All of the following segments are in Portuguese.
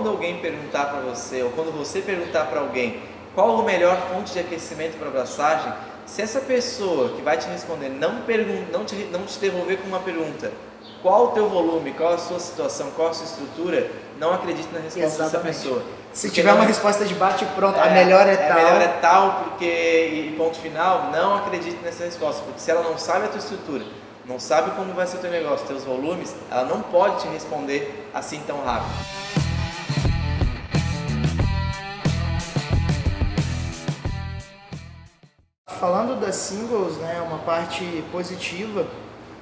quando alguém perguntar para você, ou quando você perguntar para alguém qual a melhor fonte de aquecimento para abraçagem, se essa pessoa que vai te responder não, não, te, não te devolver com uma pergunta, qual o teu volume, qual a sua situação, qual a sua estrutura, não acredite na resposta Exatamente. dessa pessoa. Se porque tiver uma é- resposta de bate pronto, é, a melhor é, é tal. A melhor é tal, porque, e ponto final, não acredite nessa resposta, porque se ela não sabe a tua estrutura, não sabe como vai ser o teu negócio, teus volumes, ela não pode te responder assim tão rápido. Falando das singles, né, uma parte positiva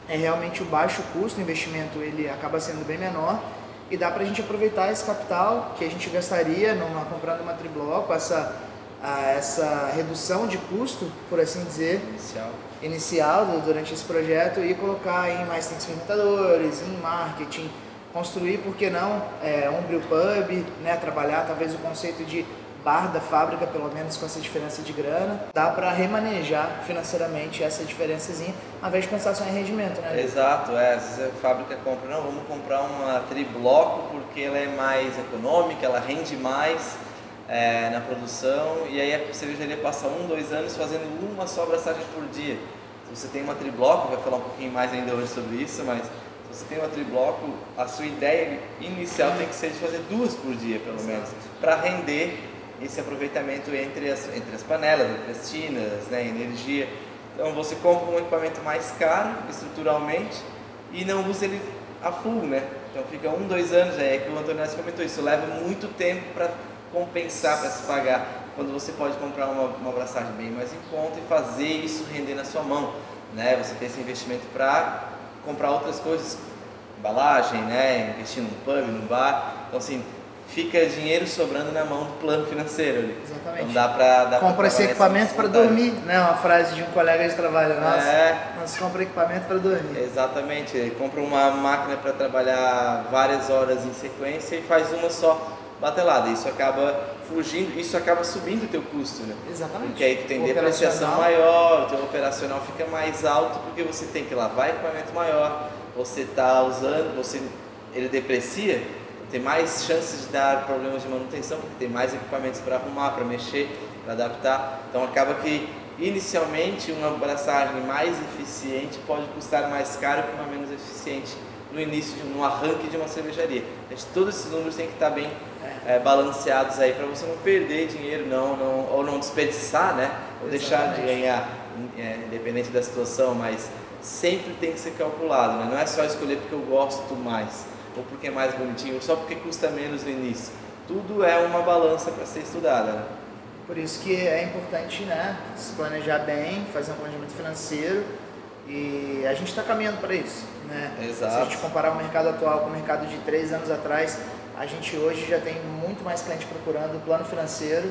é realmente o baixo custo, o investimento ele acaba sendo bem menor e dá para a gente aproveitar esse capital que a gente gastaria numa, comprando uma tribloco, essa, a, essa redução de custo, por assim dizer, inicial, inicial durante esse projeto e colocar em mais tanques fermentadores, em marketing, construir, por que não, é, um brew pub, né, trabalhar talvez o conceito de bar da fábrica, pelo menos com essa diferença de grana, dá para remanejar financeiramente essa diferençazinha, ao invés de pensar só em rendimento, né? Exato, é. Às vezes a fábrica compra, não, vamos comprar uma tribloco porque ela é mais econômica, ela rende mais é, na produção, e aí a cervejaria passa um, dois anos fazendo uma só abraçagem por dia. Se você tem uma tribloco, vai falar um pouquinho mais ainda hoje sobre isso, mas se você tem uma tribloco, a sua ideia inicial tem que ser de fazer duas por dia, pelo menos, para render esse aproveitamento entre as, entre as panelas, entre as tinas, né, energia. Então você compra um equipamento mais caro estruturalmente e não usa ele a full, né? Então fica um, dois anos, é que o Antônio comentou isso, leva muito tempo para compensar, para se pagar, quando você pode comprar uma, uma abraçagem bem mais em conta e fazer isso render na sua mão, né? Você tem esse investimento para comprar outras coisas, embalagem, né? Investir num pub, num bar, então assim, fica dinheiro sobrando na mão do plano financeiro ali. Exatamente. Então dá pra, dá compra esse equipamento para dormir, né? Uma frase de um colega de trabalho nosso. É. Nós compra equipamento para dormir. Exatamente. Ele compra uma máquina para trabalhar várias horas em sequência e faz uma só batelada. Isso acaba fugindo, isso acaba subindo o teu custo, né? Exatamente. Porque aí tu tem depreciação maior, o teu operacional fica mais alto porque você tem que lavar equipamento maior, você está usando, você ele deprecia, tem mais chances de dar problemas de manutenção, porque tem mais equipamentos para arrumar, para mexer, para adaptar. Então acaba que inicialmente uma abraçagem mais eficiente pode custar mais caro que uma menos eficiente no início, no arranque de uma cervejaria. Gente, todos esses números têm que estar bem é, balanceados aí para você não perder dinheiro, não, não, ou não desperdiçar, né? Ou deixar de ganhar, é, independente da situação, mas sempre tem que ser calculado, né? Não é só escolher porque eu gosto mais ou porque é mais bonitinho, ou só porque custa menos no início. Tudo é uma balança para ser estudada. Né? Por isso que é importante né, se planejar bem, fazer um planejamento financeiro e a gente está caminhando para isso. Né? Exato. Se a gente comparar o mercado atual com o mercado de três anos atrás, a gente hoje já tem muito mais cliente procurando o plano financeiro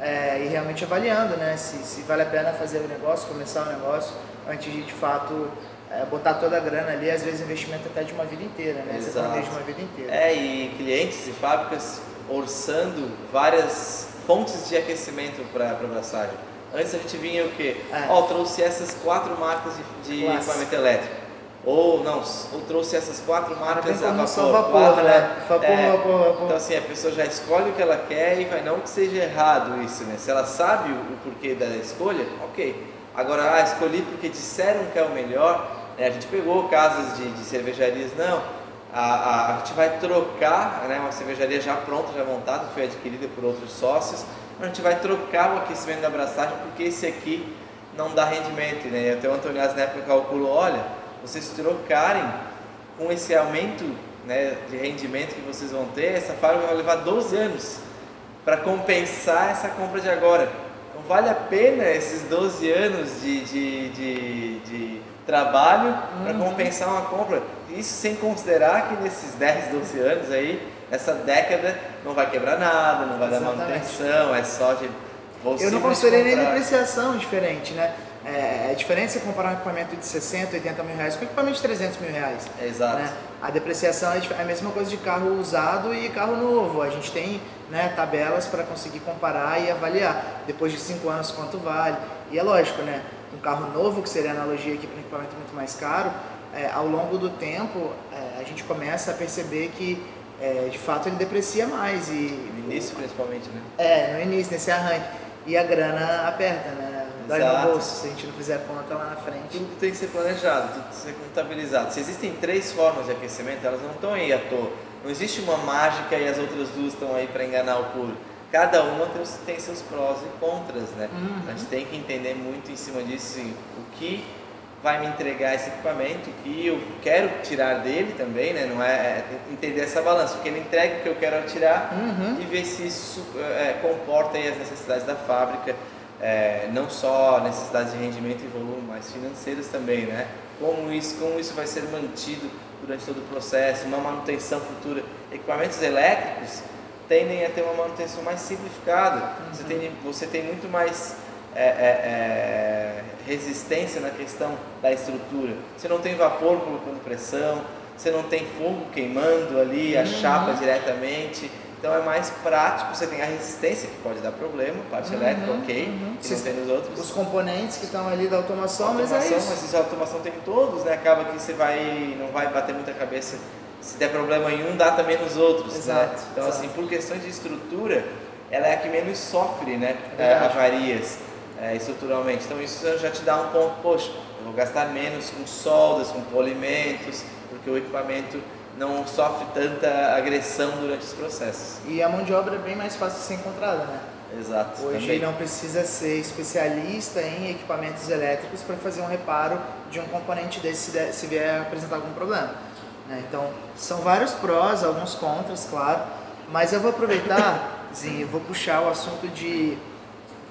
é, e realmente avaliando né, se, se vale a pena fazer o negócio, começar o negócio, antes de de fato é, botar toda a grana ali, às vezes investimento até de uma vida inteira, né? Exato. Você planeja uma vida inteira. É, e clientes e fábricas orçando várias fontes de aquecimento para a abraçagem. Antes a gente vinha o quê? É. Ó, oh, trouxe essas quatro marcas de, de equipamento elétrico. Ou não, ou trouxe essas quatro marcas a vapor. vapor quatro, né? Vapor, é, vapor, vapor. Então assim, a pessoa já escolhe o que ela quer e vai não que seja errado isso, né? Se ela sabe o, o porquê da escolha, ok. Agora, ah, escolhi porque disseram que é o melhor, é, a gente pegou casos de, de cervejarias, não, a, a, a, gente vai trocar né, uma cervejaria já pronta, já montada, foi adquirida por outros sócios, a gente vai trocar o aquecimento da abraçagem porque esse aqui não dá rendimento. Né? Até o Antônio na época calculou, olha, vocês trocarem com esse aumento né, de rendimento que vocês vão ter, essa fábrica vai levar 12 anos para compensar essa compra de agora. Então vale a pena esses 12 anos de, de, de, de trabalho uhum. para compensar uma compra. Isso sem considerar que nesses 10, 12 anos aí, essa década não vai quebrar nada, não vai Exatamente. dar manutenção, é só de você. Eu não considerei nem depreciação diferente, né? É, é diferente você comparar um equipamento de 60, 80 mil reais com um equipamento de 300 mil reais. Exato. Né? A depreciação é, é a mesma coisa de carro usado e carro novo. A gente tem né, tabelas para conseguir comparar e avaliar depois de 5 anos quanto vale. E é lógico, né? um carro novo, que seria a analogia aqui para um equipamento muito mais caro, é, ao longo do tempo é, a gente começa a perceber que é, de fato ele deprecia mais. E, no início principalmente, né? É, no início, nesse arranque. E a grana aperta, né? Dói no bolso se a gente não fizer conta lá na frente. Tudo tem que ser planejado, tudo tem que ser contabilizado. Se existem três formas de aquecimento, elas não estão aí à toa. Não existe uma mágica e as outras duas estão aí para enganar o público. Cada uma tem, seus prós e contras, né? Uhum. A gente tem que entender muito em cima disso assim, o que vai me entregar esse equipamento, o que eu quero tirar dele também, né? Não é, é entender essa balança, o que ele entrega, o que eu quero tirar Uhum. e ver se isso é, comporta as necessidades da fábrica, é, não só necessidades de rendimento e volume, mas financeiras também, né? Como isso, como isso vai ser mantido durante todo o processo, uma manutenção futura. Equipamentos elétricos tendem a ter uma manutenção mais simplificada. Você, tem, você tem muito mais é, é, é, resistência na questão da estrutura. Você não tem vapor colocando pressão, você não tem fogo queimando ali a Uhum. chapa diretamente. Então é mais prático, você tem a resistência que pode dar problema, parte Uhum, elétrica, ok, uhum. que tem nos outros. Os componentes que estão ali da automação, automação, mas é isso. mas se a automação tem em todos, né? Acaba que você vai, não vai bater muita cabeça. Se der problema em um, dá também nos outros. né? Exato, Então, exato. assim, por questões de estrutura, ela é a que menos sofre, né? É É, avarias é, estruturalmente. Então, isso já te dá um ponto, poxa, eu vou gastar menos com soldas, com polimentos, porque o equipamento não sofre tanta agressão durante os processos. E a mão de obra é bem mais fácil de ser encontrada, né? Exato. Hoje também. não precisa ser especialista em equipamentos elétricos para fazer um reparo de um componente desse se, vier apresentar algum problema. né? Então, são vários prós, alguns contras, claro, mas eu vou aproveitar, Zinho, eu vou puxar o assunto de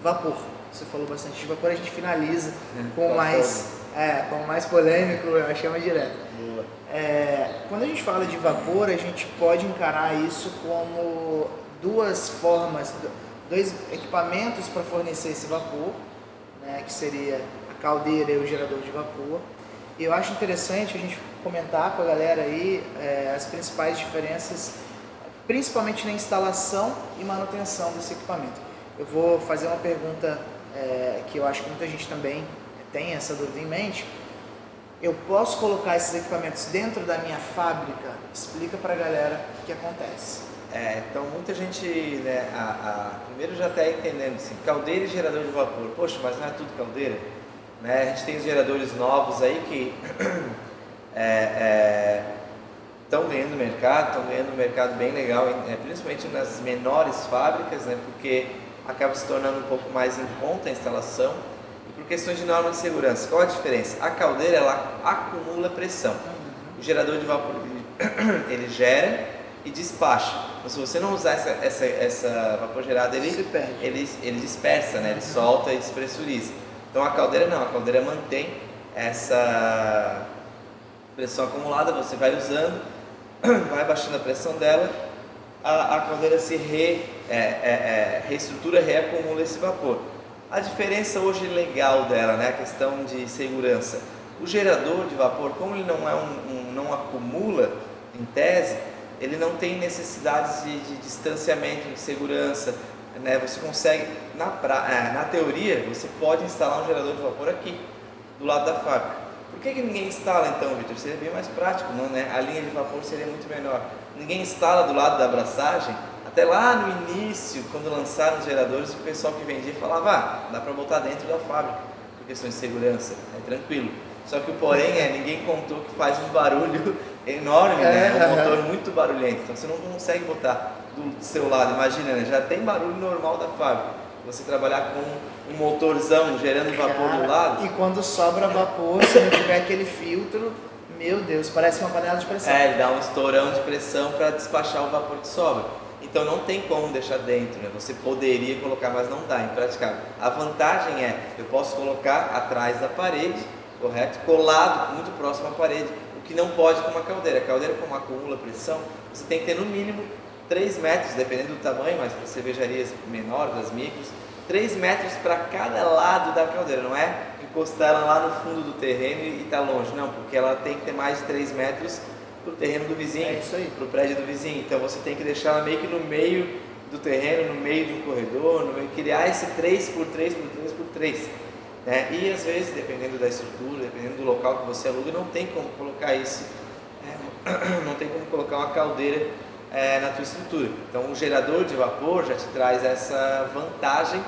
vapor. Você falou bastante de vapor, a gente finaliza o Com mais, é, com o mais polêmico, eu chamo direto. Boa. É, quando a gente fala de vapor, a gente pode encarar isso como duas formas, do- dois equipamentos para fornecer esse vapor, né, que seria a caldeira e o gerador de vapor. E eu acho interessante a gente comentar com a galera aí é, as principais diferenças, principalmente na instalação e manutenção desse equipamento. Eu vou fazer uma pergunta é, que eu acho que muita gente também tem essa dúvida em mente. Eu posso colocar esses equipamentos dentro da minha fábrica? Explica para a galera o que acontece. É, então muita gente, né, a, a- primeiro já está entendendo assim, caldeira e gerador de vapor. Poxa, mas não é tudo caldeira? Né? A gente tem os geradores novos aí que estão ganhando mercado, estão ganhando um mercado bem legal, é, principalmente nas menores fábricas, né, porque acaba se tornando um pouco mais em conta a instalação. Por questões de norma de segurança, qual a diferença? A caldeira ela acumula pressão. O gerador de vapor ele, gera e despacha. Então, se você não usar essa, essa, essa vapor gerada, ele, ele, ele dispersa, né? ele solta e despressuriza. Então a caldeira não, a caldeira mantém essa pressão acumulada, você vai usando, vai baixando a pressão dela, a, a caldeira se re, é, é, é, reestrutura, reacumula esse vapor. A diferença hoje legal dela, né, a questão de segurança. O gerador de vapor, como ele não, é um, um- não acumula, em tese, ele não tem necessidades de, de distanciamento, de segurança. Né? Você consegue, na, pra, é, na teoria, você pode instalar um gerador de vapor aqui, do lado da fábrica. Por que, que ninguém instala então, Vitor? Seria bem mais prático, não, né? A linha de vapor seria muito menor. Ninguém instala do lado da abraçagem. Até lá no início, quando lançaram os geradores, o pessoal que vendia falava, ah, dá para botar dentro da fábrica, por questões de segurança, é tranquilo. Só que o porém é, ninguém contou que faz um barulho enorme, né? É, Um motor muito barulhento. Então você não consegue botar do seu lado, imagina, né? Já tem barulho normal da fábrica. Você trabalhar com um motorzão gerando vapor do Cara, lado. E quando sobra vapor, se não tiver aquele filtro, meu Deus, parece uma panela de pressão. É, ele dá um estourão de pressão para despachar o vapor que sobra. Então não tem como deixar dentro, né? Você poderia colocar, mas não dá, impraticável. A vantagem é, eu posso colocar atrás da parede, correto? Colado, muito próximo à parede, o que não pode com uma caldeira. A caldeira, como acumula pressão, você tem que ter no mínimo 3 metros, dependendo do tamanho, mas para cervejarias menores, das micros, 3 metros para cada lado da caldeira, não é encostar ela lá no fundo do terreno e estar longe, não, porque ela tem que ter mais de 3 metros para o terreno do vizinho, É isso aí. para o prédio do vizinho. Então você tem que deixar ela meio que no meio do terreno, no meio de um corredor, no meio, criar esse 3 por 3 por 3 por 3. Né? E às vezes, dependendo da estrutura, dependendo do local que você aluga, não tem como colocar isso, é, não tem como colocar uma caldeira é, na tua estrutura. Então, o gerador de vapor já te traz essa vantagem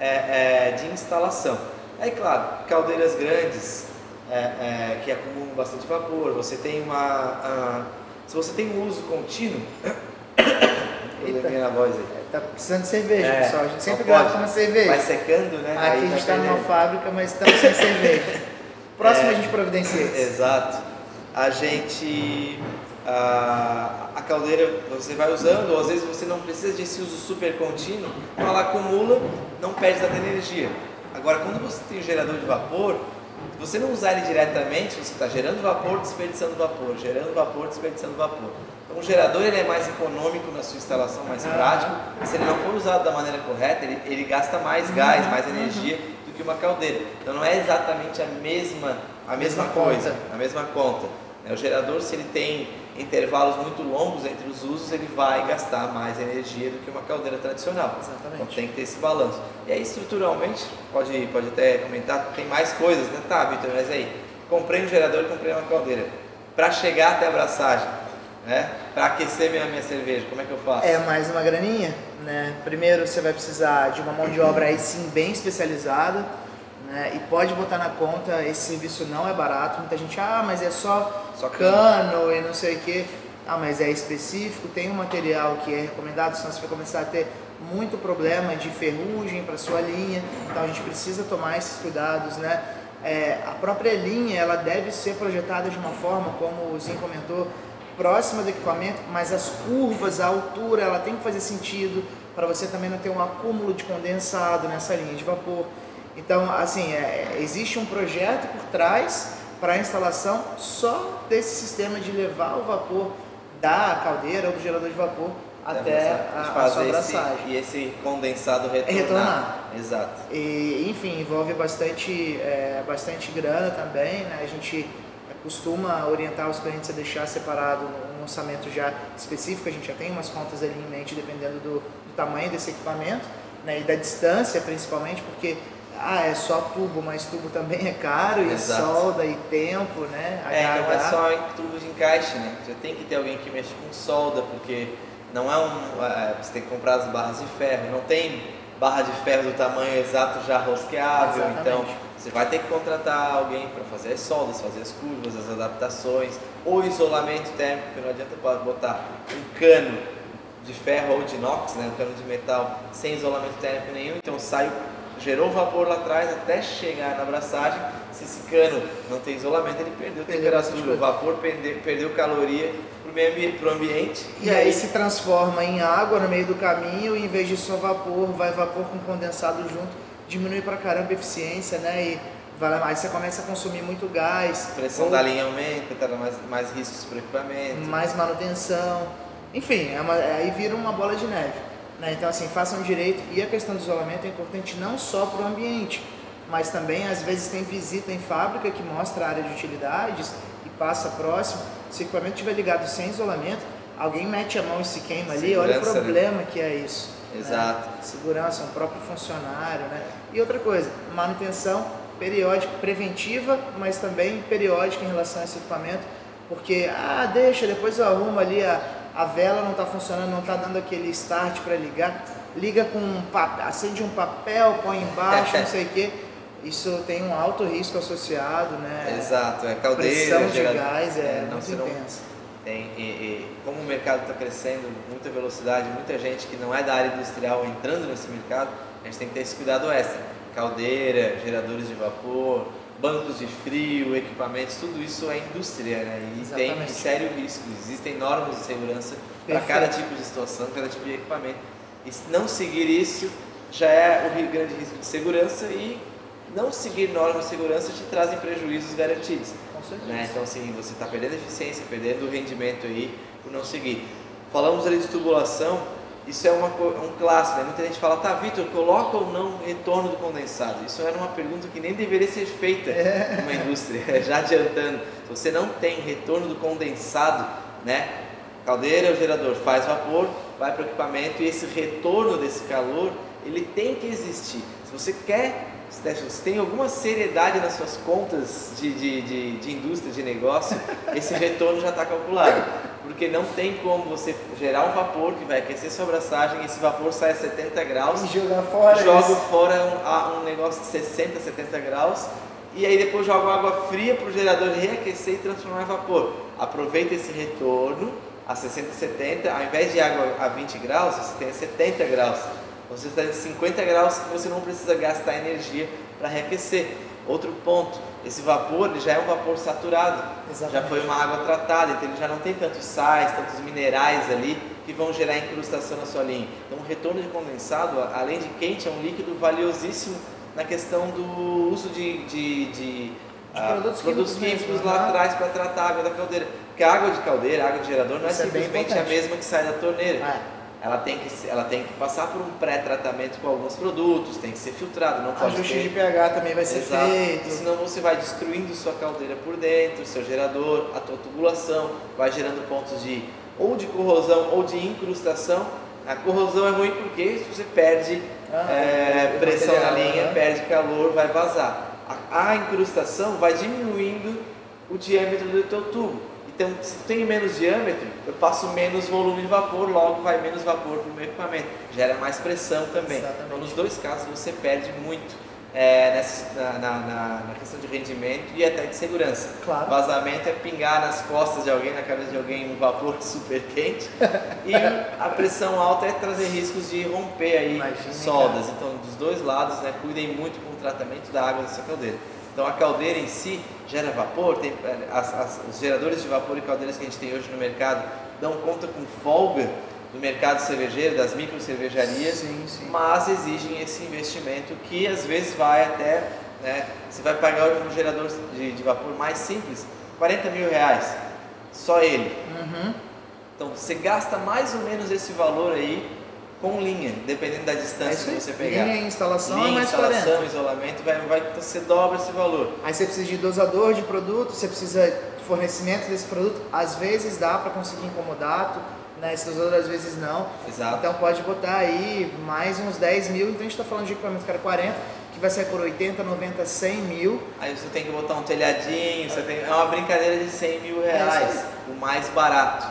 é, é, de instalação. Aí, claro, caldeiras grandes é, é, que acumulam bastante vapor, você tem uma. A, se você tem um uso contínuo. Eita. na voz aí. Tá precisando de cerveja, É, pessoal. A gente sempre grava com uma cerveja. Vai secando, né? Aqui Aí a gente está numa fábrica, mas estamos sem cerveja. Próximo É. a gente providencia. Exato. A gente. A, a caldeira você vai usando, ou às vezes você não precisa desse uso super contínuo, ela acumula, não perde tanta energia. Agora, quando você tem o gerador de vapor, você não usar ele diretamente, você está gerando vapor, desperdiçando vapor, gerando vapor, desperdiçando vapor. Então, o gerador ele é mais econômico na sua instalação, mais prático. E se ele não for usado da maneira correta, ele, ele gasta mais gás, mais energia do que uma caldeira. Então, não é exatamente a mesma, a mesma, coisa, a mesma conta. Né? O gerador, se ele tem intervalos muito longos entre os usos, ele vai gastar mais energia do que uma caldeira tradicional. Exatamente. Então tem que ter esse balanço. E aí, estruturalmente, pode, pode até comentar, tem mais coisas, né? Tá, Vitor, mas aí, comprei um gerador e comprei uma caldeira. Para chegar até a abraçagem, né? Para aquecer minha, minha cerveja, como é que eu faço? É mais uma graninha, né? Primeiro você vai precisar de uma mão de obra aí sim bem especializada, né? E pode botar na conta, esse serviço não é barato. Muita gente, ah, mas é só, Só cano e não sei o que. Ah, mas é específico, tem um material que é recomendado, senão você vai começar a ter muito problema de ferrugem para sua linha. Então a gente precisa tomar esses cuidados, né? É, a própria linha ela deve ser projetada de uma forma, como o Zinho comentou, próxima do equipamento, mas as curvas, a altura, ela tem que fazer sentido para você também não ter um acúmulo de condensado nessa linha de vapor. Então, assim, é, existe um projeto por trás para a instalação só desse sistema de levar o vapor da caldeira ou do gerador de vapor até a, a sua abraçagem. e esse condensado retornar. Retornar. Exato. E, enfim, envolve bastante, é, bastante grana também, né? A gente costuma orientar os clientes a deixar separado um orçamento já específico, a gente já tem umas contas ali em mente dependendo do, do tamanho desse equipamento né? e da distância principalmente, porque ah, é só tubo, mas tubo também é caro, e Exato. solda e tempo, né? É, não é só tubo de encaixe, né? Já tem que ter alguém que mexe com solda, porque não é um. é, você tem que comprar as barras de ferro, não tem barra de ferro do tamanho exato já rosqueável, Exatamente. então você vai ter que contratar alguém para fazer as soldas, fazer as curvas, as adaptações, ou isolamento térmico, porque não adianta botar um cano de ferro ou de inox, né, um cano de metal, sem isolamento térmico nenhum, então sai, gerou vapor lá atrás até chegar na abraçagem, se esse cano não tem isolamento, ele perdeu temperatura, o vapor perdeu, perdeu caloria para o ambiente, ambiente. E aí se transforma em água no meio do caminho e em vez de só vapor, vai vapor com condensado junto, diminui pra caramba a eficiência, né? E vai aí você começa a consumir muito gás, a pressão ou da linha aumenta, traz mais, mais riscos para o equipamento. mais manutenção, enfim, é uma- aí vira uma bola de neve. Né? Então assim, façam direito e a questão do isolamento é importante não só para o ambiente, mas também às vezes tem visita em fábrica que mostra a área de utilidades e passa próximo. Se o equipamento estiver ligado sem isolamento, alguém mete a mão e se queima ali, olha o né? problema que é isso. né? Exato. Segurança, um próprio funcionário, né? E outra coisa, manutenção periódica, preventiva, mas também periódica em relação a esse equipamento, porque, ah, deixa, depois eu arrumo ali, a, a vela não está funcionando, não está dando aquele start para ligar, liga com um papel, acende um papel, põe embaixo, não sei o quê. Isso tem um alto risco associado, né? Exato, é caldeira, Pressão de gás é, não, muito intensa. Tem, e, e como o mercado está crescendo, muita velocidade, muita gente que não é da área industrial entrando nesse mercado, a gente tem que ter esse cuidado extra. Caldeira, geradores de vapor, bancos de frio, equipamentos, tudo isso é indústria, né? E tem Exatamente. um sério risco. Existem normas de segurança para cada tipo de situação, cada tipo de equipamento. E se não seguir isso já é o grande risco de segurança e não seguir normas de segurança te trazem prejuízos garantidos. Com certeza. Né? Então, assim, você está perdendo eficiência, perdendo rendimento aí por não seguir. Falamos ali de tubulação, isso é uma, co- um clássico, né? Muita gente fala, tá, Vitor, coloca ou não retorno do condensado? Isso era uma pergunta que nem deveria ser feita numa indústria, já adiantando. Se você não tem retorno do condensado, né? Caldeira, o gerador faz vapor, vai para o equipamento e esse retorno desse calor, ele tem que existir. Se você quer, se você tem alguma seriedade nas suas contas de, de, de, de indústria, de negócio, esse retorno já está calculado. Porque não tem como você gerar um vapor que vai aquecer sua abraçagem, esse vapor sai a 70 graus, E jogar fora joga isso. fora um, um negócio de 60, 70 graus e aí depois joga água fria para o gerador reaquecer e transformar em vapor. Aproveita esse retorno a 60, 70, ao invés de água a 20 graus, você tem a 70 graus. Você está em 50 graus que você não precisa gastar energia para reaquecer. Outro ponto, esse vapor ele já é um vapor saturado, Exatamente. já foi uma água tratada, então ele já não tem tantos sais, tantos minerais ali que vão gerar incrustação na sua linha. Então o retorno de condensado, a- além de quente, é um líquido valiosíssimo na questão do uso de, de, de, ah, produtos químicos mesmo, lá atrás para tratar a água da caldeira. Porque a água de caldeira, a água de gerador, não é Isso é simplesmente a importante. mesma que sai da torneira. É. Ela tem, que, ela tem que passar por um pré-tratamento com alguns produtos, tem que ser filtrado, não pode Ajuste ter de pH também vai ser Exato. feito. Senão você vai destruindo sua caldeira por dentro, seu gerador, a tua tubulação, vai gerando pontos de ou de corrosão ou de incrustação. A corrosão é ruim porque você perde Ah, é, o pressão na linha, né? perde calor, vai vazar. A, a incrustação vai diminuindo o diâmetro do teu tubo. Então, se tem menos diâmetro, eu passo menos volume de vapor, logo vai menos vapor para o meu equipamento. Gera mais pressão também. Exatamente. Então, nos dois casos, você perde muito é, nessa, na, na, na- questão de rendimento e até de segurança. Claro. Vazamento é pingar nas costas de alguém, na cabeça de alguém, um vapor super quente. e a pressão alta é trazer riscos de romper aí Imagina, soldas. Então, dos dois lados, né, cuidem muito com o tratamento da água da sua caldeira. Então, a caldeira em si gera vapor, tem, eh, as- as- os geradores de vapor e caldeiras que a gente tem hoje no mercado dão conta com folga do mercado cervejeiro, das micro cervejarias, Sim, sim. mas exigem esse investimento que às vezes vai até, né, você vai pagar hoje um gerador de, de vapor mais simples, 40 mil reais, só ele. Uhum. Então você gasta mais ou menos esse valor aí com linha, dependendo da É distância isso que você pegar. Linha e instalação Linha, é mais instalação, 40. isolamento, vai, vai, você dobra esse valor. Aí você precisa de dosador de produto, você precisa de fornecimento desse produto. Às vezes dá para conseguir incomodato, né? Esse dosador às vezes não. Exato. Então pode botar aí mais uns 10 mil. Então a gente está falando de equipamento cara 40, que vai sair por 80, 90, 100 mil. Aí você tem que botar um telhadinho, você tem, é uma brincadeira de 100 mil É reais, isso o mais barato,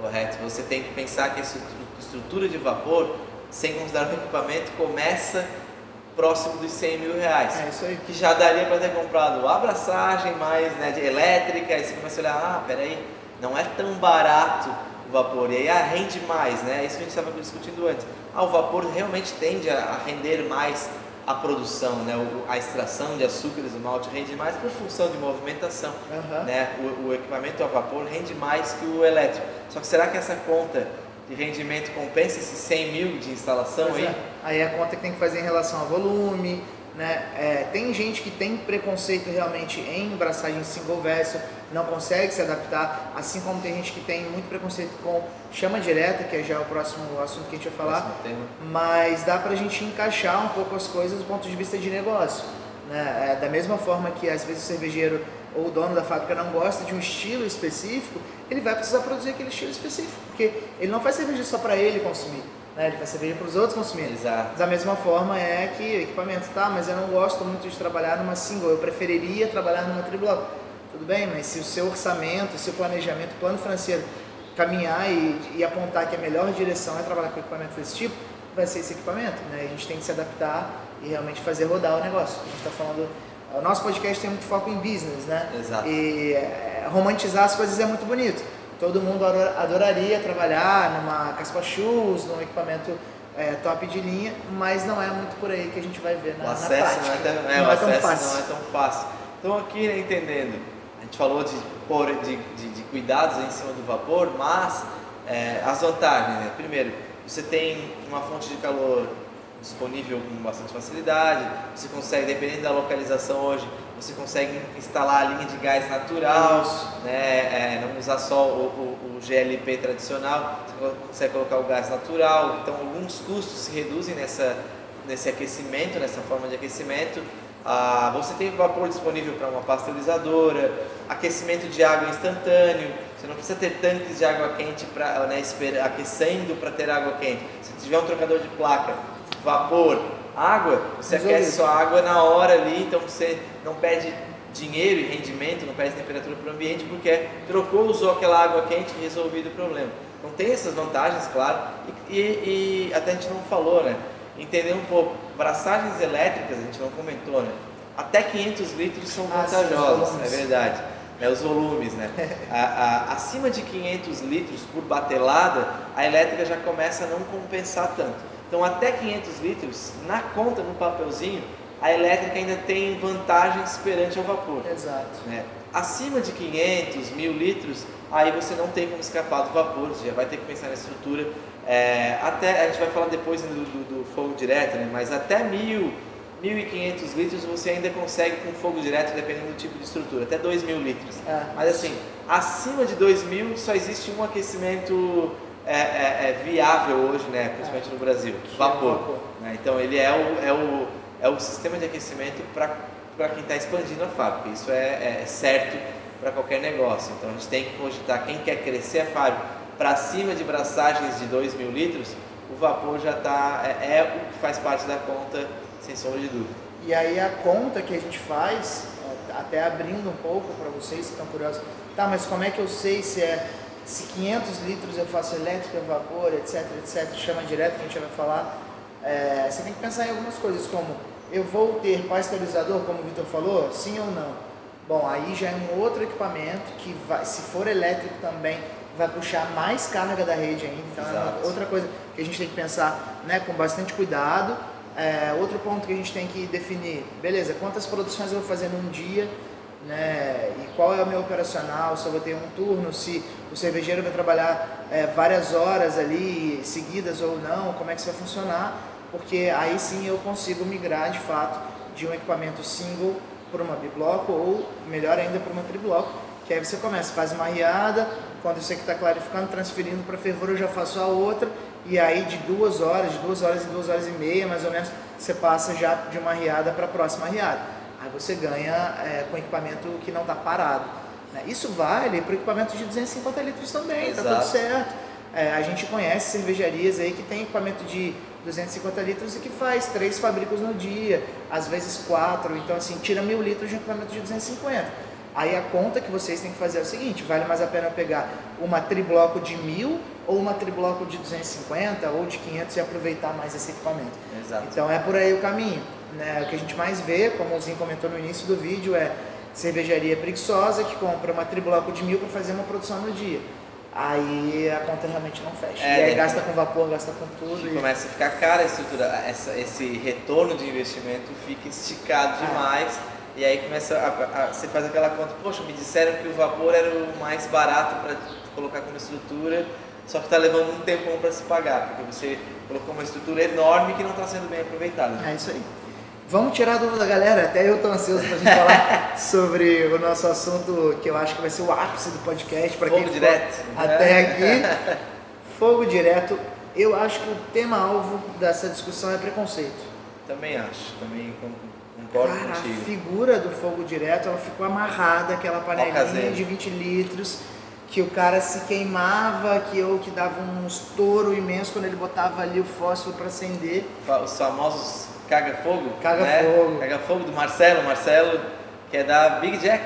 correto? Você tem que pensar que estru- estrutura de vapor, sem considerar o equipamento, começa próximo dos 100 mil reais. É isso aí. Que já daria para ter comprado abraçagem mais né, de elétrica, aí você começa a olhar, ah, peraí, não é tão barato o vapor, e aí ah, rende mais, né? Isso que a gente estava discutindo antes. Ah, o vapor realmente tende a render mais a produção, né? A extração de açúcares do malte rende mais por função de movimentação. Aham. Né? O, o equipamento a vapor rende mais que o elétrico. Só que será que essa conta de rendimento compensa esses 100 mil de instalação Pois aí? é. Aí a conta que tem que fazer em relação ao volume, né? É, tem gente que tem preconceito realmente em embraçagem single vessel, não consegue se adaptar, assim como tem gente que tem muito preconceito com chama direta, que é já o próximo assunto que a gente vai falar. Mas dá pra gente encaixar um pouco as coisas do ponto de vista de negócio. Né? É, da mesma forma que às vezes o cervejeiro ou o dono da fábrica não gosta de um estilo específico, ele vai precisar produzir aquele estilo específico, porque ele não faz cerveja só para ele consumir, né? ele faz cerveja para os outros consumirem. Exato. Da mesma forma é que equipamento, tá, mas eu não gosto muito de trabalhar numa single, eu preferiria trabalhar numa triblock. Tudo bem, mas se o seu orçamento, o seu planejamento, plano financeiro caminhar e, e apontar que a melhor direção é trabalhar com equipamento desse tipo, vai ser esse equipamento. Né? A gente tem que se adaptar e realmente fazer rodar o negócio. A gente está falando. O nosso podcast tem muito foco em business, né? Exato. E é, romantizar as coisas é muito bonito. Todo mundo ador- adoraria trabalhar numa Caspa Shoes, num equipamento é, top de linha, mas não é muito por aí que a gente vai ver na, O na acesso prática. não é tão, é, Não o é tão acesso fácil. não é tão fácil. Então aqui né, entendendo, a gente falou de, de, de, de cuidados em cima do vapor, mas é, as vantagens, né? Primeiro, você tem uma fonte de calor disponível com bastante facilidade, você consegue, dependendo da localização hoje, você consegue instalar a linha de gás natural, né? É, não usar só o, o- o GLP tradicional, você consegue colocar o gás natural, então alguns custos se reduzem nessa, nesse aquecimento, nessa forma de aquecimento. Ah, você tem vapor disponível para uma pasteurizadora, aquecimento de água instantâneo, você não precisa ter tanques de água quente pra, né, aquecendo para ter água quente. Se tiver um trocador de placa, vapor, água, você Resolvido. aquece sua água na hora ali, então você não perde dinheiro e rendimento, não perde temperatura para o ambiente, porque trocou, usou aquela água quente e resolvido o problema. Então tem essas vantagens, claro, e, e, e até a gente não falou, né? Entender um pouco, braçagens elétricas, a gente não comentou, né? Até 500 litros são Ah, vantajosas, os é verdade. É, os volumes, né? A- a- acima de 500 litros por batelada, a elétrica já começa a não compensar tanto. Então, até 500 litros, na conta, no papelzinho, a elétrica ainda tem vantagens perante ao vapor. Exato. né? Acima de 500, 1000 litros, aí você não tem como escapar do vapor, você já vai ter que pensar na estrutura. É, até, a gente vai falar depois do, do- do fogo direto, né? mas até 1000, 1500 litros você ainda consegue com fogo direto, dependendo do tipo de estrutura, até 2000 litros. É. Mas assim, acima de 2000 só existe um aquecimento é, é, é, viável hoje, né? principalmente no Brasil, é vapor. vapor. né? Então ele é o, é o, é o sistema de aquecimento para quem está expandindo a fábrica. Isso é, é certo para qualquer negócio. Então a gente tem que cogitar quem quer crescer a fábrica para cima de braçagens de 2 mil litros, o vapor já está é, é o que faz parte da conta, sem sombra de dúvida. E aí a conta que a gente faz, ó, até abrindo um pouco para vocês que estão curiosos, tá, mas como é que eu sei se é se 500 litros eu faço elétrica, vapor, etc, etc, chama direto, que a gente vai falar. É, você tem que pensar em algumas coisas, como eu vou ter pasteurizador, como o Vitor falou, sim ou não? Bom, aí já é um outro equipamento que vai, se for elétrico também, vai puxar mais carga da rede ainda. Então é Exato. outra coisa que a gente tem que pensar né, com bastante cuidado. É, outro ponto que a gente tem que definir, beleza, quantas produções eu vou fazer num dia, né, e qual é o meu operacional, se eu vou ter um turno, se o cervejeiro vai trabalhar é, várias horas ali seguidas ou não, como é que isso vai funcionar, porque aí sim eu consigo migrar de fato de um equipamento single para uma bibloco ou melhor ainda para uma tribloco, que aí você começa, faz uma riada, quando você que está clarificando, transferindo para fervura eu já faço a outra, e aí de duas horas, de duas horas em duas horas e meia mais ou menos, você passa já de uma riada para a próxima riada. Aí você ganha é, com equipamento que não está parado. né? Isso vale para o equipamento de 250 litros também, está tudo certo. É, a gente conhece cervejarias aí que tem equipamento de 250 litros e que faz três fabricos no dia, às vezes quatro, então assim, tira mil litros de um equipamento de 250. Aí a conta que vocês têm que fazer é o seguinte, vale mais a pena pegar uma tribloco de mil ou uma tribloco de 250 ou de 500 e aproveitar mais esse equipamento. Exato. Então é por aí o caminho. Né? O que a gente mais vê, como o Zinho comentou no início do vídeo, é cervejaria preguiçosa que compra uma tribloco de mil para fazer uma produção no dia. Aí a conta realmente não fecha. É, e aí né? gasta com vapor, gasta com tudo. E... começa a ficar cara a estrutura, essa- esse retorno de investimento fica esticado Ah. demais e aí começa a, a- você faz aquela conta, poxa, me disseram que o vapor era o mais barato para colocar como estrutura, só que está levando um tempão para se pagar, porque você colocou uma estrutura enorme que não está sendo bem aproveitada. É isso aí. Vamos tirar a dúvida da galera, até eu tô ansioso pra gente falar sobre o nosso assunto que eu acho que vai ser o ápice do podcast para quem direto. até aqui. Fogo direto. Eu acho que o tema alvo dessa discussão é preconceito. Também acho, também con- concordo Cara, a contigo. figura do fogo direto, ela ficou amarrada, aquela panelinha de 20 litros, que o cara se queimava, que ou que dava um estouro imenso quando ele botava ali o fósforo para acender. Os famosos caga-fogo. Caga-fogo. Né? Caga-fogo do Marcelo. Marcelo, que é da Big Jack.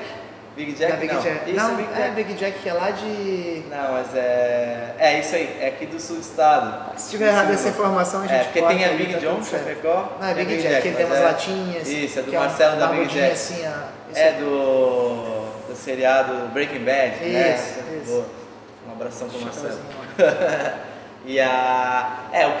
Big Jack, Da Big não. Jack. Isso não, é Big é Jack. Big Jack que é lá de. Não, mas é. É isso aí, é aqui do sul do estado. Se tiver errado essa informação, a gente É, porque corta tem a Big tá John. Chapecó. Não, é tem a Big Jack, que ele tem mas umas é- latinhas. Isso, é do que Marcelo um da Big Jack. Assim. Isso É do, do seriado Breaking Bad, né? Isso, isso. Boa. Um abração pro Marcelo. E a. É, o,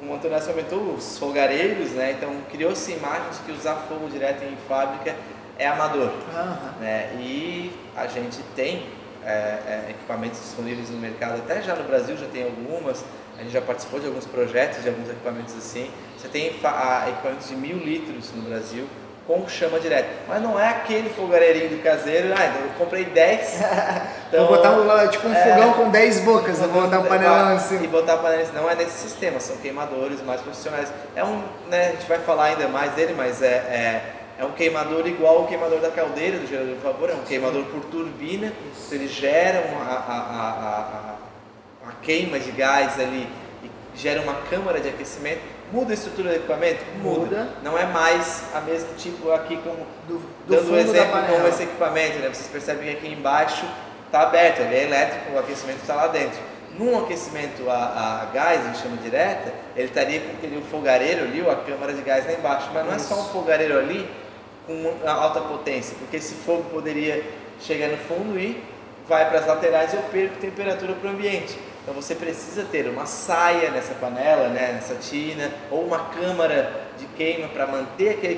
o, o, o Montanés comentou os fogareiros, né? Então criou-se a imagem de que usar fogo direto em fábrica é amador. Aham. né? E a gente tem é, é, equipamentos disponíveis no mercado, até já no Brasil já tem algumas, a gente já participou de alguns projetos de alguns equipamentos assim. Você tem equipamentos de mil litros no Brasil com chama direta, mas não é aquele fogareirinho do caseiro, ah, então eu comprei 10. então- vou botar um, tipo um É. fogão com 10 bocas, vou botar um panelão e assim. botar a panela, não é nesse sistema, são queimadores mais profissionais. É um, né, a gente vai falar ainda mais dele, mas é, é, é um queimador igual ao queimador da caldeira do gerador de vapor, é um queimador por turbina, Isso. ele gera uma, a, a, a, a, a queima de gás ali e gera uma câmara de aquecimento, muda a estrutura do equipamento? Muda. Muda. Não é mais a mesmo tipo aqui como Do, do dando um exemplo como esse equipamento, né? Vocês percebem que aqui embaixo está aberto, ele é elétrico, o aquecimento está lá dentro. Num aquecimento a, a gás, em chama direta, ele estaria com aquele fogareiro ali, ou a câmara de gás lá embaixo. Mas não é só um fogareiro ali com alta potência, porque esse fogo poderia chegar no fundo e vai para as laterais e eu perco temperatura para o ambiente. Então você precisa ter uma saia nessa panela, né, nessa tina, ou uma câmara de queima para manter aquele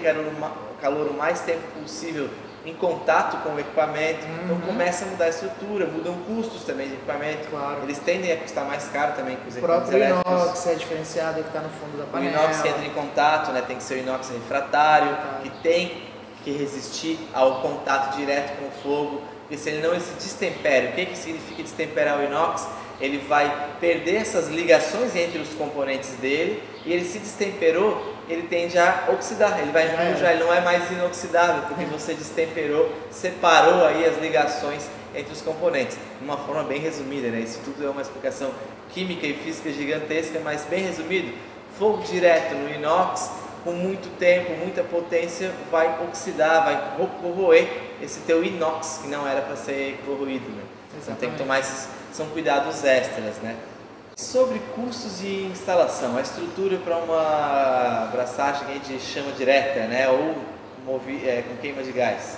calor, o mais tempo possível em contato com o equipamento. Então Uhum. começa a mudar a estrutura, mudam custos também de equipamento. Claro. Eles tendem a custar mais caro também que os O equipamentos próprio elétricos. inox é diferenciado que está no fundo da O panela. inox que entra em contato, né, tem que ser o inox refratário, Refratário. que tem que resistir ao contato direto com o fogo, porque se ele não se destempera, o que, que significa destemperar o inox? Ele vai perder essas ligações entre os componentes dele e ele se destemperou, ele tende a oxidar, ele vai enferrujar, ele não é mais inoxidável, porque você destemperou, separou aí as ligações entre os componentes. De uma forma bem resumida, né? Isso tudo é uma explicação química e física gigantesca, mas bem resumido, fogo direto no inox, com muito tempo, muita potência, vai oxidar, vai ro- corroer esse teu inox, que não era para ser corroído, né? Então tem que Exatamente. tomar esses, são cuidados extras, né? Sobre custos de instalação, a estrutura para uma abraçagem aí de chama direta, né? Ou movi, é, com queima de gás.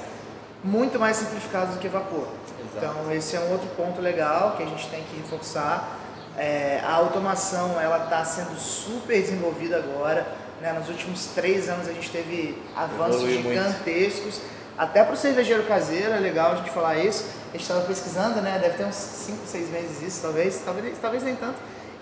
Muito mais simplificado do que vapor. Exato. Então esse é um outro ponto legal que a gente tem que reforçar. É, a automação ela está sendo super desenvolvida agora. né? Nos últimos três anos a gente teve avanços Evoluiu muito. gigantescos. Até para o cervejeiro caseiro é legal a gente falar isso. A gente estava pesquisando, né? Deve ter uns 5, 6 meses isso, talvez, talvez, talvez nem tanto.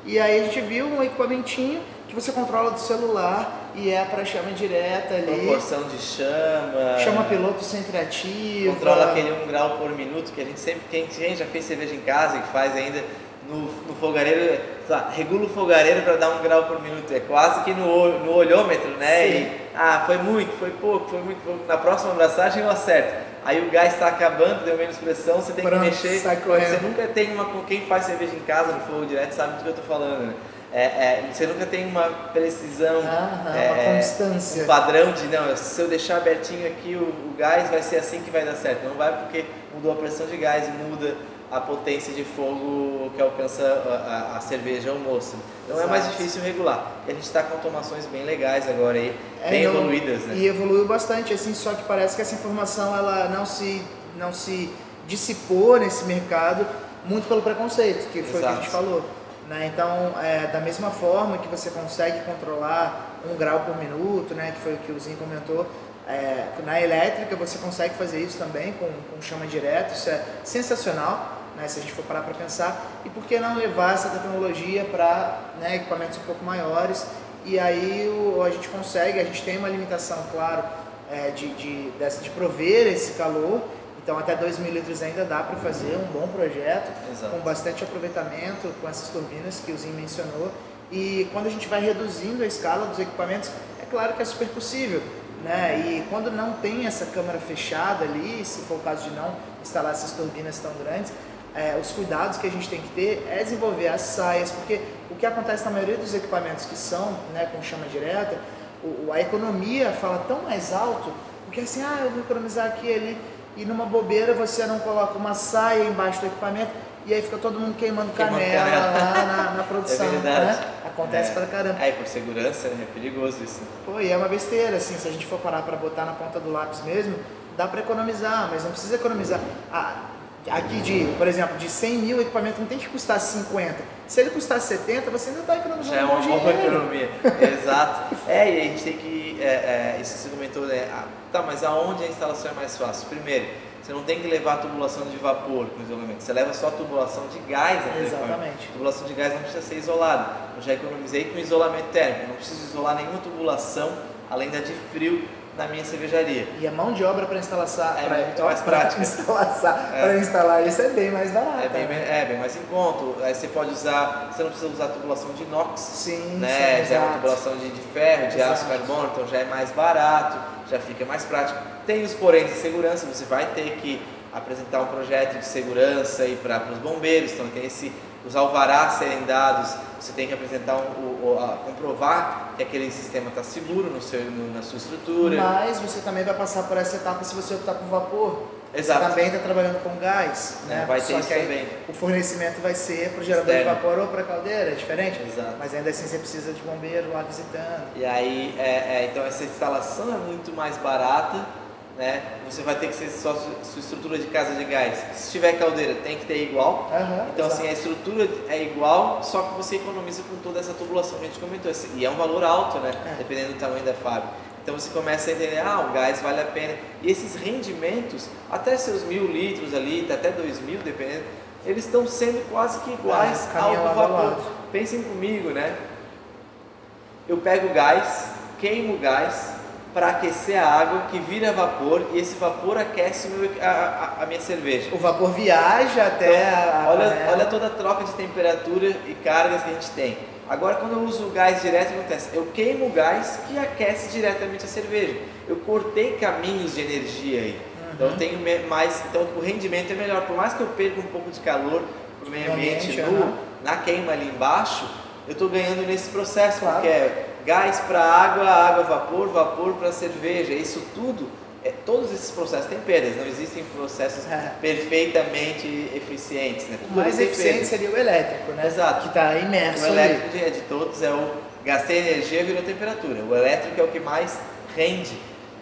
E aí a gente viu um equipamentinho que você controla do celular e é para chama direta ali. Proporção de chama. Chama piloto sempre ativo. Controla aquele 1 grau por minuto que a gente sempre, quem, quem já fez cerveja em casa e faz ainda no, no fogareiro, lá, regula o fogareiro para dar um grau por minuto. É quase que no, no olhômetro, né? Sim. E, ah, foi muito, foi pouco, foi muito pouco. Na próxima abraçagem eu acerto. Aí o gás está acabando, deu menos pressão, você tem Pronto, que mexer. sai correndo. Você nunca tem uma. Quem faz cerveja em casa no fogo direto sabe do que eu estou falando, né? É, é, você nunca tem uma precisão, Aham, é, uma constância. um padrão de não, se eu deixar abertinho aqui o, o gás vai ser assim que vai dar certo. Não vai porque mudou a pressão de gás, muda a potência de fogo que alcança a, a- a cerveja ou o moço. Então é mais Exato. difícil regular. E a gente está com automações bem legais agora aí, É, bem evoluídas, né? E evoluiu bastante, assim, só que parece que essa informação ela não se, não se dissipou nesse mercado muito pelo preconceito, que foi o que a gente Exato. falou. Né? Então, é, da mesma forma que você consegue controlar um grau por minuto, né, que foi o que o Zinho comentou, é, na elétrica você consegue fazer isso também com, com chama direto, isso é sensacional, né, se a gente for parar para pensar. E por que não levar essa tecnologia para né, equipamentos um pouco maiores? E aí o, a gente consegue, a gente tem uma limitação, claro, é, de, de, dessa, de prover esse calor. Então até 2 mil litros ainda dá para fazer um bom projeto Exato. com bastante aproveitamento com essas turbinas que o Zinho mencionou. E quando a gente vai reduzindo a escala dos equipamentos, é claro que é super possível. Né? E quando não tem essa câmara fechada ali, se for o caso de não instalar essas turbinas tão grandes, é, os cuidados que a gente tem que ter é desenvolver as saias, porque o que acontece na maioria dos equipamentos que são né, com chama direta, o, a economia fala tão mais alto, porque assim, ah, eu vou economizar aqui e ali, e numa bobeira você não coloca uma saia embaixo do equipamento, e aí fica todo mundo queimando, Queimando canela, canela. lá na, na produção. É verdade. Né? Acontece É. pra caramba. Aí por segurança é perigoso isso. Pô, e é uma besteira, assim, se a gente for parar para botar na ponta do lápis mesmo, dá para economizar, mas não precisa economizar. Ah, aqui de, por exemplo, de 100 mil o equipamento não tem que custar 50. Se ele custar 70, você ainda está economizando Já é um uma boa economia. Exato. É, e a gente tem que. É, é, isso que você comentou, né? Ah, tá, mas aonde a instalação é mais fácil? Primeiro, você não tem que levar a tubulação de vapor com isolamento. Você leva só a tubulação de gás Exatamente. A tubulação de gás não precisa ser isolada. Eu já economizei com isolamento térmico. Não preciso isolar nenhuma tubulação além da de frio na minha cervejaria. E a mão de obra para instalar, É pra- muito mais prática. instalar, É. pra instalar isso é bem mais barato. É bem, né? é bem mais em conta. Aí você pode usar, você não precisa usar tubulação de inox, Sim, né? sim, já é uma tubulação de, de ferro, de Exato. aço carbono, então já é mais barato, já fica mais prático. Tem os porém de segurança, você vai ter que apresentar um projeto de segurança aí para os bombeiros, então tem esse, os alvarás serem dados você tem que apresentar, um, um, a, comprovar que aquele sistema está seguro no seu, no, na sua estrutura. Mas você também vai passar por essa etapa se você optar por vapor. Exato. Você também está trabalhando com gás, É, né? vai ter Só isso também. o fornecimento vai ser para o gerador Externo. de vapor ou para a caldeira, é diferente. Exato. Mas ainda assim você precisa de bombeiro lá visitando. E aí, é, é, então essa instalação é muito mais barata, né? Você vai ter que ser só su- sua estrutura de casa de gás. Se tiver caldeira, tem que ter igual. Aham, Então exato. assim, a estrutura é igual, só que você economiza com toda essa tubulação que a gente comentou. E é um valor alto, né? É. Dependendo do tamanho da fábrica. Então você começa a entender, ah, o gás vale a pena. E esses rendimentos, até seus mil litros ali, até dois mil, dependendo, eles estão sendo quase que iguais É, ao do vapor. Pensem comigo, né? Eu pego o gás, queimo o gás para aquecer a água que vira vapor e esse vapor aquece a, a- a minha cerveja. O vapor viaja até a. a Olha, panela. olha toda a troca de temperatura e cargas que a gente tem. Agora, quando eu uso o gás direto, acontece? Eu queimo o gás que aquece diretamente a cerveja. Eu cortei caminhos de energia aí. Então, eu tenho mais, então o rendimento é melhor. Por mais que eu perca um pouco de calor para o meio ambiente, ambiente, nu, aham. na queima ali embaixo, eu estou ganhando nesse processo, Claro. porque é gás para água, água, vapor, vapor para cerveja. Isso tudo, é, todos esses processos têm perdas, não existem processos É. perfeitamente eficientes. Né? O mais eficiente seria o elétrico, né? Exato. Que está imerso O ali. elétrico de, de todos é o gastei energia virou temperatura. O elétrico é o que mais rende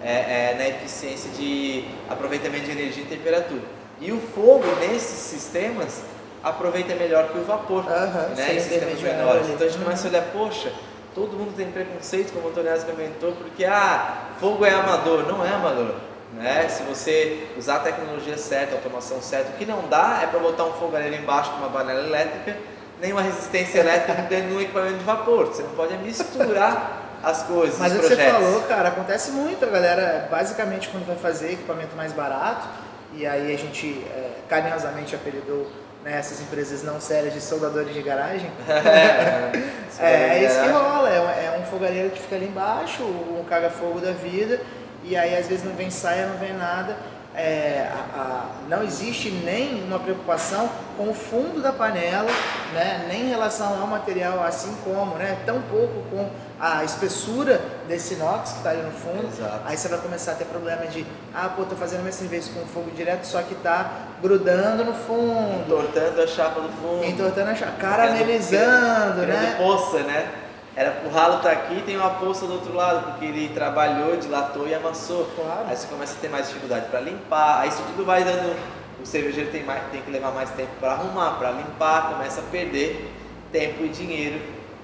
é, é, na eficiência de aproveitamento de energia e temperatura. E o fogo nesses sistemas aproveita melhor que o vapor, Aham, né? Em sistemas menores. Então a gente Uhum. começa a olhar, poxa, todo mundo tem preconceito, como o Antonias comentou, porque ah, fogo é amador. Não é amador. Né? Se você usar a tecnologia certa, a automação certa, o que não dá é para botar um fogareiro embaixo de uma panela elétrica, nem uma resistência elétrica dentro de um equipamento de vapor. Você não pode misturar as coisas, Mas os o que você falou, cara, acontece muito. A galera, basicamente, quando vai fazer equipamento mais barato, e aí a gente é, carinhosamente apelidou né, essas empresas não sérias de soldadores de garagem. é, É, é isso que rola, é um, é um fogareiro que fica ali embaixo, um caga-fogo da vida, e aí às vezes não vem saia, não vem nada. É, a- a- não existe nem uma preocupação com o fundo da panela, né, nem em relação ao material, assim como, né, tão pouco com a espessura desse inox que está ali no fundo. Exato. Aí você vai começar a ter problema de, ah, pô, tô fazendo minha cerveja com fogo direto, só que tá grudando no fundo, Entortando a chapa do fundo. entortando a chapa, caramelizando, Criando né? poça, né? Era pro ralo tá aqui tem uma poça do outro lado, porque ele trabalhou, dilatou e amassou. Claro. Aí você começa a ter mais dificuldade para limpar, aí isso tudo vai dando. O cervejeiro tem, mais, tem que levar mais tempo para arrumar, para limpar, começa a perder tempo e dinheiro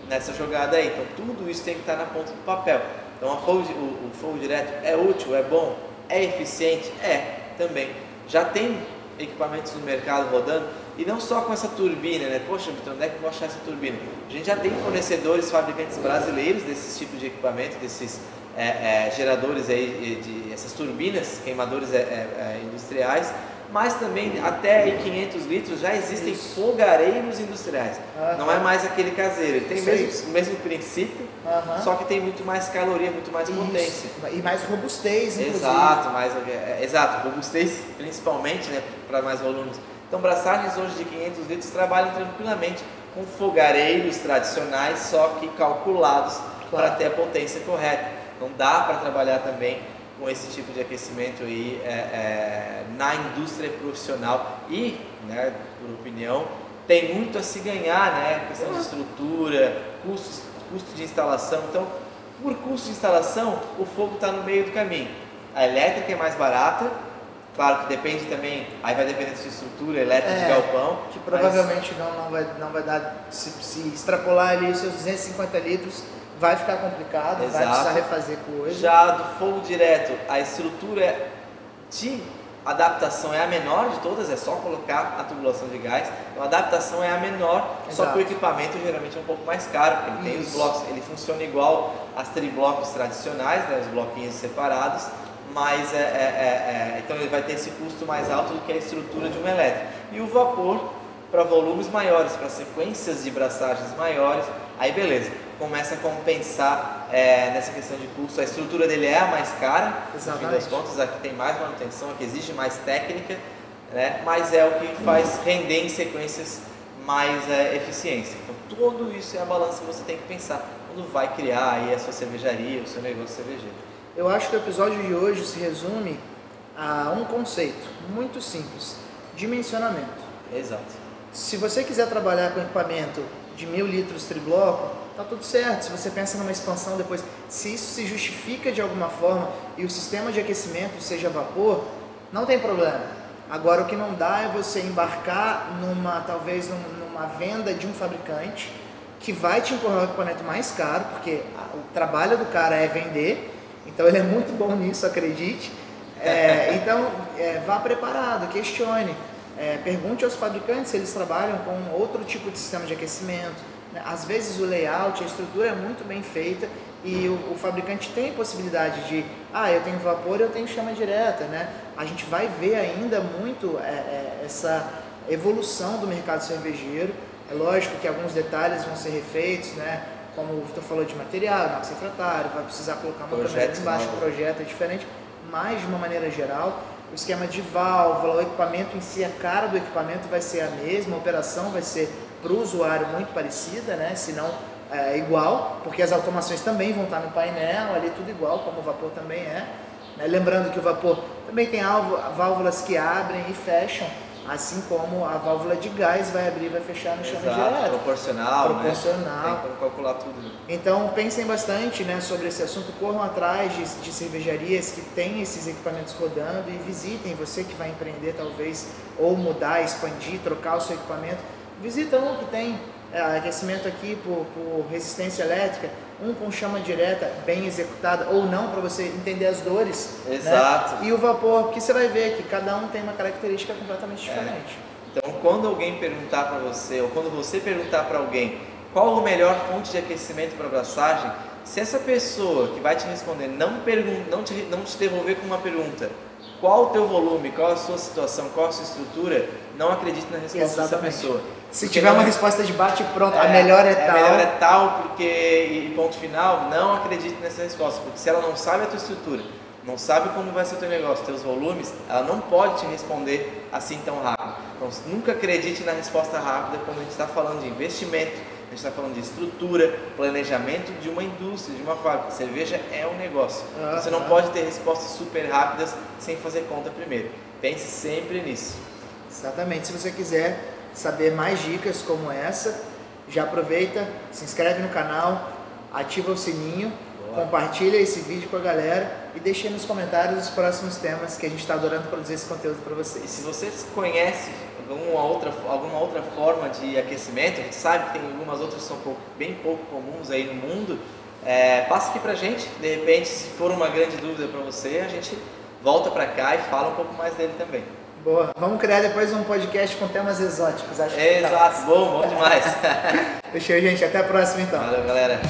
nessa jogada aí. Então tudo isso tem que estar na ponta do papel. Então o, o fogo direto é útil, é bom, é eficiente? É, também. Já tem equipamentos no mercado rodando e não só com essa turbina, né? Poxa, Vitor, onde é que eu vou achar essa turbina? A gente já tem fornecedores, fabricantes brasileiros desses tipos de equipamento, desses é, é, geradores aí, de, de- essas turbinas, queimadores é, é, é, industriais, mas também até aí 500 litros já existem fogareiros industriais. Aham. Não é mais aquele caseiro, ele tem Isso aí. mesmo, o mesmo princípio, Aham. só que tem muito mais caloria, muito mais potência. Isso. E mais robustez, inclusive. Exato, mais, é, exato, robustez principalmente né, para mais volumes. Então, braçagens hoje de 500 litros trabalham tranquilamente com fogareiros tradicionais, só que calculados Claro. para ter a potência correta. Não dá para trabalhar também com esse tipo de aquecimento aí é, é, na indústria profissional e, né, por opinião, tem muito a se ganhar, né? Questão de estrutura, custos, custo de instalação. Então, por custo de instalação, o fogo está no meio do caminho. A elétrica é mais barata, claro que depende também, aí vai depender da sua estrutura elétrica de É, galpão. Que mas- provavelmente não, não, vai, não vai dar. Se, se extrapolar ali os seus 250 litros, vai ficar complicado, vai Exato. precisar refazer coisa. Já do fogo direto, a estrutura de adaptação é a menor de todas, é só colocar a tubulação de gás. Então a adaptação é a menor, só Exato. que o equipamento geralmente é um pouco mais caro, porque ele tem os Isso. blocos, ele funciona igual às triblocos tradicionais, né, os bloquinhos separados, mas é, é- é- é- então ele vai ter esse custo mais alto do que a estrutura de um elétrico. E o vapor para volumes maiores, para sequências de braçagens maiores, aí beleza, começa a compensar é, nessa questão de custo. A estrutura dele é a mais cara, no fim das Exatamente. contas, a que tem mais manutenção, a que exige mais técnica, né? mas é o que faz render em sequências mais é, eficiência. Então tudo isso é a balança que você tem que pensar quando vai criar aí a sua cervejaria, o seu negócio cervejeiro. Eu acho que o episódio de hoje se resume a um conceito muito simples: dimensionamento. Exato. Se você quiser trabalhar com equipamento de mil litros tribloco, tá tudo certo. Se você pensa numa expansão depois, se isso se justifica de alguma forma e o sistema de aquecimento seja vapor, não tem problema. Agora o que não dá é você embarcar numa talvez numa venda de um fabricante que vai te empurrar o equipamento mais caro, porque o trabalho do cara é vender, então ele é muito bom nisso, acredite. É, então é, vá preparado, questione. É, pergunte aos fabricantes se eles trabalham com outro tipo de sistema de aquecimento. Né? Às vezes o layout, a estrutura é muito bem feita e o, o, fabricante tem possibilidade de, ah, eu tenho vapor, eu tenho chama direta, né? A gente vai ver ainda muito é, é, essa evolução do mercado cervejeiro. É lógico que alguns detalhes vão ser refeitos, né? Como o Vitor falou de material, não refratário, vai precisar colocar uma câmera embaixo, projeto é diferente, mas de uma maneira geral, o esquema de válvula, o equipamento em si, a cara do equipamento vai ser a mesma, a operação vai ser para o usuário muito parecida, né? se não é, igual, porque as automações também vão estar no painel, ali tudo igual, como o vapor também é. Né? Lembrando que o vapor também tem válvulas que abrem e fecham, assim como a válvula de gás vai abrir e vai fechar no chão direto. Proporcional, né? proporcional. Né? Tem como calcular tudo. Então pensem bastante né, sobre esse assunto, corram atrás de, de cervejarias que têm esses equipamentos rodando e visitem, você que vai empreender talvez, ou mudar, expandir, trocar o seu equipamento, visita um que tem aquecimento aqui por, por resistência elétrica, um com chama direta bem executada ou não para você entender as dores. Né? Exato. Né? E o vapor, que você vai ver que cada um tem uma característica completamente é. diferente. É. Então, quando alguém perguntar para você ou quando você perguntar para alguém qual a melhor fonte de aquecimento para abraçagem, se essa pessoa que vai te responder não, não, te, não te devolver com uma pergunta, qual o teu volume, qual a sua situação, qual a sua estrutura, não acredite na resposta Exatamente. dessa pessoa. Se tiver uma resposta de bate pronto, é, a melhor é, é tal. A melhor é tal, porque, e ponto final, não acredite nessa resposta, porque se ela não sabe a tua estrutura, não sabe como vai ser o teu negócio, teus volumes, ela não pode te responder assim tão rápido. Então, nunca acredite na resposta rápida quando a gente está falando de investimento, a gente está falando de estrutura, planejamento de uma indústria, de uma fábrica. Cerveja é um negócio. Uhum. Você não pode ter respostas super rápidas sem fazer conta primeiro. Pense sempre nisso. Exatamente. Se você quiser saber mais dicas como essa, já aproveita, se inscreve no canal, ativa o sininho, Boa. compartilha esse vídeo com a galera e deixe nos comentários os próximos temas que a gente está adorando produzir esse conteúdo para vocês. E se você conhece alguma outra, alguma outra forma de aquecimento, a gente sabe que tem algumas outras que são pouco, bem pouco comuns aí no mundo, é, passa aqui pra gente, de repente, se for uma grande dúvida para você, a gente volta para cá e fala um pouco mais dele também. Boa, vamos criar depois um podcast com temas exóticos, acho que Exato, bom, bom demais. Fechou, gente, até a próxima então. Valeu, galera.